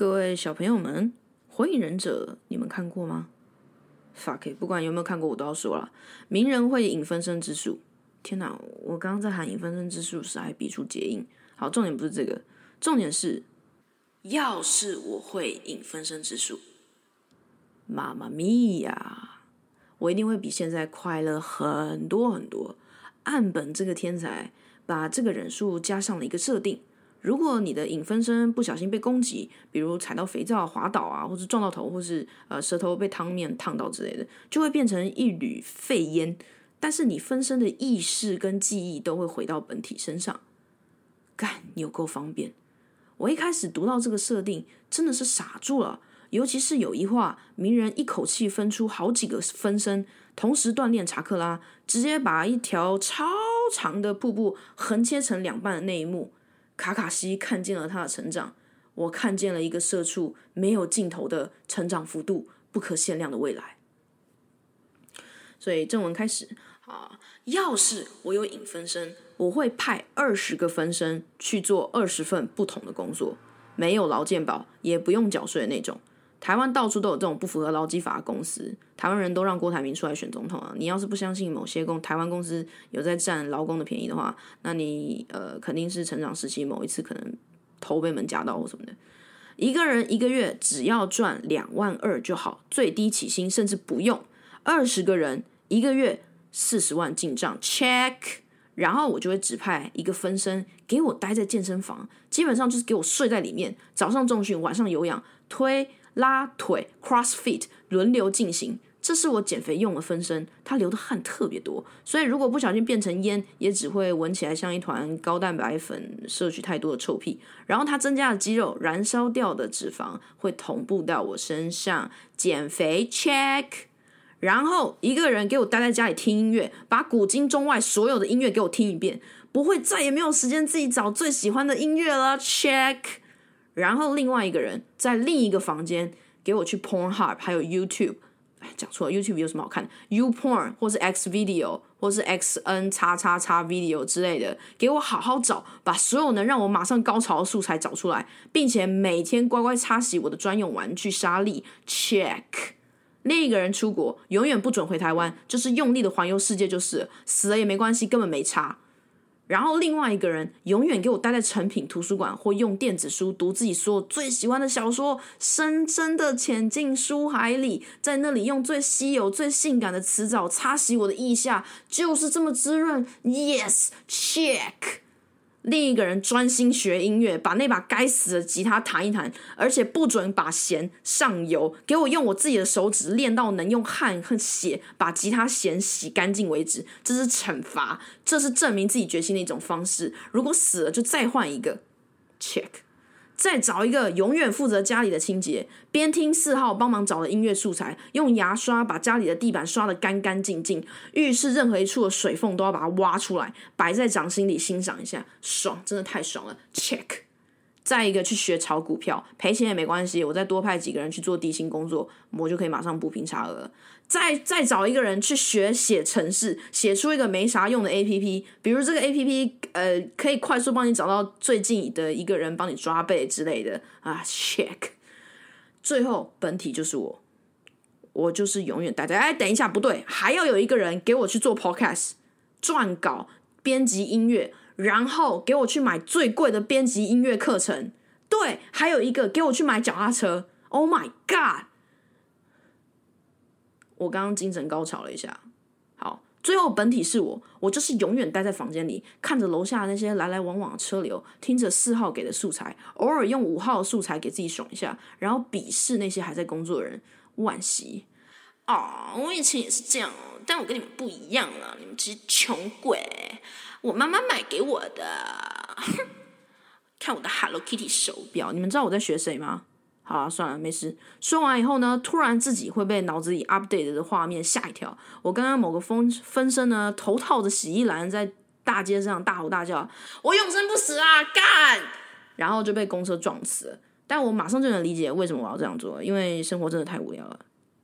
各位小朋友们，《火影忍者》你们看过吗？fuck，不管有没有看过，我都要说了。鸣人会影分身之术，天哪！我刚刚在喊影分身之术时还比出结印。好，重点不是这个，重点是，要是我会影分身之术，妈妈咪呀，我一定会比现在快乐很多很多。岸本这个天才把这个忍术加上了一个设定。如果你的影分身不小心被攻击，比如踩到肥皂滑倒啊，或是撞到头，或是呃舌头被汤面烫到之类的，就会变成一缕废烟。但是你分身的意识跟记忆都会回到本体身上，干有够方便。我一开始读到这个设定，真的是傻住了。尤其是有一话，鸣人一口气分出好几个分身，同时锻炼查克拉，直接把一条超长的瀑布横切成两半的那一幕。卡卡西看见了他的成长，我看见了一个社畜没有尽头的成长幅度，不可限量的未来。所以正文开始啊，要是我有影分身，我会派二十个分身去做二十份不同的工作，没有劳健保，也不用缴税那种。台湾到处都有这种不符合劳基法的公司，台湾人都让郭台铭出来选总统啊！你要是不相信某些公台湾公司有在占劳工的便宜的话，那你呃肯定是成长时期某一次可能头被门夹到或什么的。一个人一个月只要赚两万二就好，最低起薪甚至不用。二十个人一个月四十万进账，check。然后我就会指派一个分身给我待在健身房，基本上就是给我睡在里面，早上重训，晚上有氧推。拉腿，CrossFit 轮流进行，这是我减肥用的分身，它流的汗特别多，所以如果不小心变成烟，也只会闻起来像一团高蛋白粉摄取太多的臭屁。然后它增加的肌肉，燃烧掉的脂肪会同步到我身上，减肥 check。然后一个人给我待在家里听音乐，把古今中外所有的音乐给我听一遍，不会再也没有时间自己找最喜欢的音乐了 check。然后另外一个人在另一个房间给我去 Pornhub，还有 YouTube，哎，讲错了，YouTube 有什么好看的？Uporn 或是 X Video 或是 X N 叉叉叉 Video 之类的，给我好好找，把所有能让我马上高潮的素材找出来，并且每天乖乖擦洗我的专用玩具沙粒。Check。另一个人出国，永远不准回台湾，就是用力的环游世界，就是死了也没关系，根本没差。然后另外一个人永远给我待在成品图书馆，或用电子书读自己所有最喜欢的小说，深深的潜进书海里，在那里用最稀有、最性感的词藻擦洗我的腋下，就是这么滋润。Yes，check。另一个人专心学音乐，把那把该死的吉他弹一弹，而且不准把弦上油，给我用我自己的手指练到能用汗和血把吉他弦洗干净为止。这是惩罚，这是证明自己决心的一种方式。如果死了，就再换一个。Check。再找一个永远负责家里的清洁，边听四号帮忙找的音乐素材，用牙刷把家里的地板刷得干干净净，浴室任何一处的水缝都要把它挖出来，摆在掌心里欣赏一下，爽，真的太爽了。Check。再一个去学炒股票，赔钱也没关系，我再多派几个人去做地心工作，我就可以马上补平差额。再再找一个人去学写程式，写出一个没啥用的 A P P，比如这个 A P P，呃，可以快速帮你找到最近的一个人帮你抓背之类的啊。Check。最后本体就是我，我就是永远待在。哎，等一下，不对，还要有一个人给我去做 Podcast，撰稿、编辑音乐。然后给我去买最贵的编辑音乐课程，对，还有一个给我去买脚踏车。Oh my god！我刚刚精神高潮了一下。好，最后本体是我，我就是永远待在房间里，看着楼下那些来来往往的车流，听着四号给的素材，偶尔用五号素材给自己爽一下，然后鄙视那些还在工作的人。惋惜哦，我以前也是这样，但我跟你们不一样了，你们这些穷鬼。我妈妈买给我的，看我的 Hello Kitty 手表，你们知道我在学谁吗？好，算了，没事。说完以后呢，突然自己会被脑子里 update 的画面吓一跳。我刚刚某个分分身呢，头套着洗衣篮，在大街上大吼大叫：“我永生不死啊，干！”然后就被公车撞死了。但我马上就能理解为什么我要这样做，因为生活真的太无聊了。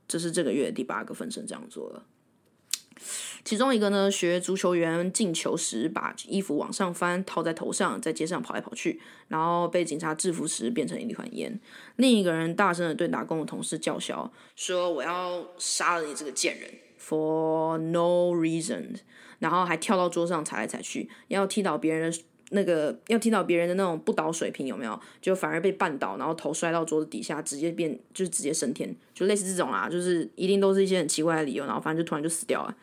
这是这个月第八个分身这样做了。其中一个呢，学足球员进球时把衣服往上翻，套在头上，在街上跑来跑去，然后被警察制服时变成一团烟。另一个人大声的对打工的同事叫嚣，说：“我要杀了你这个贱人！”For no reason，然后还跳到桌上踩来踩去，要踢倒别人。那个要听到别人的那种不倒水平有没有？就反而被绊倒，然后头摔到桌子底下，直接变就是直接升天，就类似这种啊，就是一定都是一些很奇怪的理由，然后反正就突然就死掉了，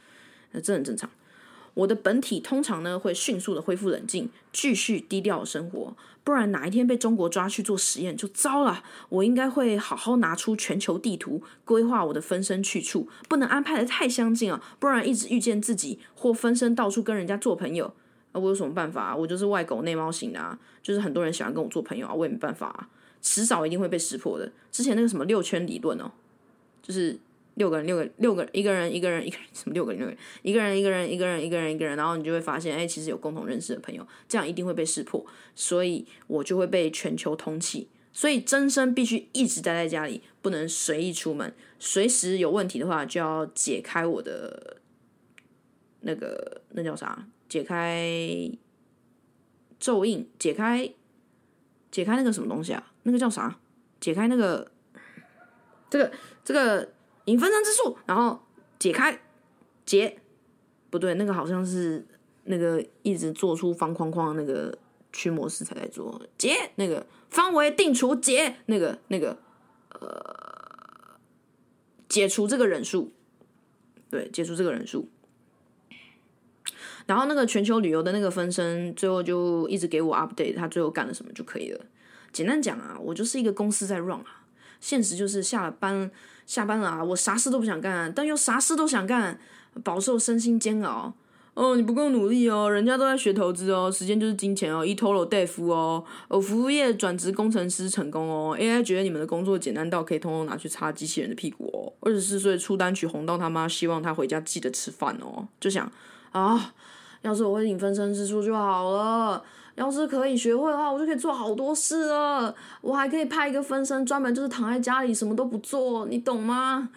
那这很正常。我的本体通常呢会迅速的恢复冷静，继续低调生活，不然哪一天被中国抓去做实验就糟了。我应该会好好拿出全球地图，规划我的分身去处，不能安排的太相近啊，不然一直遇见自己或分身到处跟人家做朋友。那我有什么办法啊？我就是外狗内猫型的啊，就是很多人喜欢跟我做朋友啊，我也没办法啊，迟早一定会被识破的。之前那个什么六圈理论哦，就是六个人，六个六个一个人一个人一个人什么六个人六个人一个人一个人一个人一个人一个人，然后你就会发现，哎，其实有共同认识的朋友，这样一定会被识破，所以我就会被全球通缉。所以真身必须一直待在家里，不能随意出门，随时有问题的话就要解开我的那个那叫啥？解开咒印，解开解开那个什么东西啊？那个叫啥？解开那个这个这个影分身之术，然后解开解不对，那个好像是那个一直做出方框框的那个驱魔师才在做解那个方为定除解那个那个呃解除这个忍术，对，解除这个忍术。然后那个全球旅游的那个分身，最后就一直给我 update，他最后干了什么就可以了。简单讲啊，我就是一个公司在 run 啊。现实就是下了班下班了啊，我啥事都不想干，但又啥事都想干，饱受身心煎熬。哦，你不够努力哦，人家都在学投资哦，时间就是金钱哦，一 t o l 大夫哦，哦，服务业转职工程师成功哦，AI 觉得你们的工作简单到可以通通拿去擦机器人的屁股哦。二十四岁出单曲红到他妈希望他回家记得吃饭哦，就想啊。要是我会影分身之术就好了。要是可以学会的话，我就可以做好多事了。我还可以派一个分身，专门就是躺在家里什么都不做，你懂吗？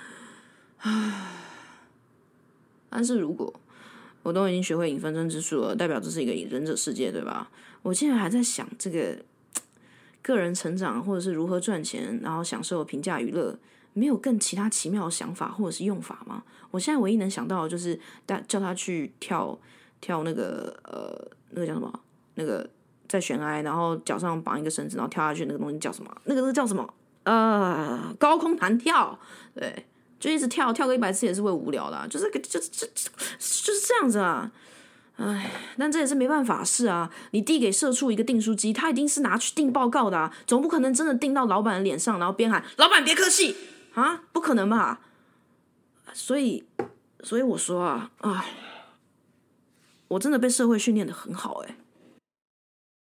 唉。但是如果我都已经学会影分身之术了，代表这是一个忍者世界，对吧？我现在还在想这个个人成长，或者是如何赚钱，然后享受平价娱乐，没有更其他奇妙的想法或者是用法吗？我现在唯一能想到的就是带叫他去跳。跳那个呃，那个叫什么？那个在悬崖，然后脚上绑一个绳子，然后跳下去，那个东西叫什么？那个那个叫什么？呃，高空弹跳。对，就一直跳，跳个一百次也是会无聊的，就是个，就就就是这样子啊。唉，但这也是没办法事啊。你递给社畜一个订书机，他一定是拿去订报告的啊，总不可能真的订到老板的脸上，然后边喊“老板别客气”啊，不可能吧？所以，所以我说啊，唉。我真的被社会训练的很好，诶。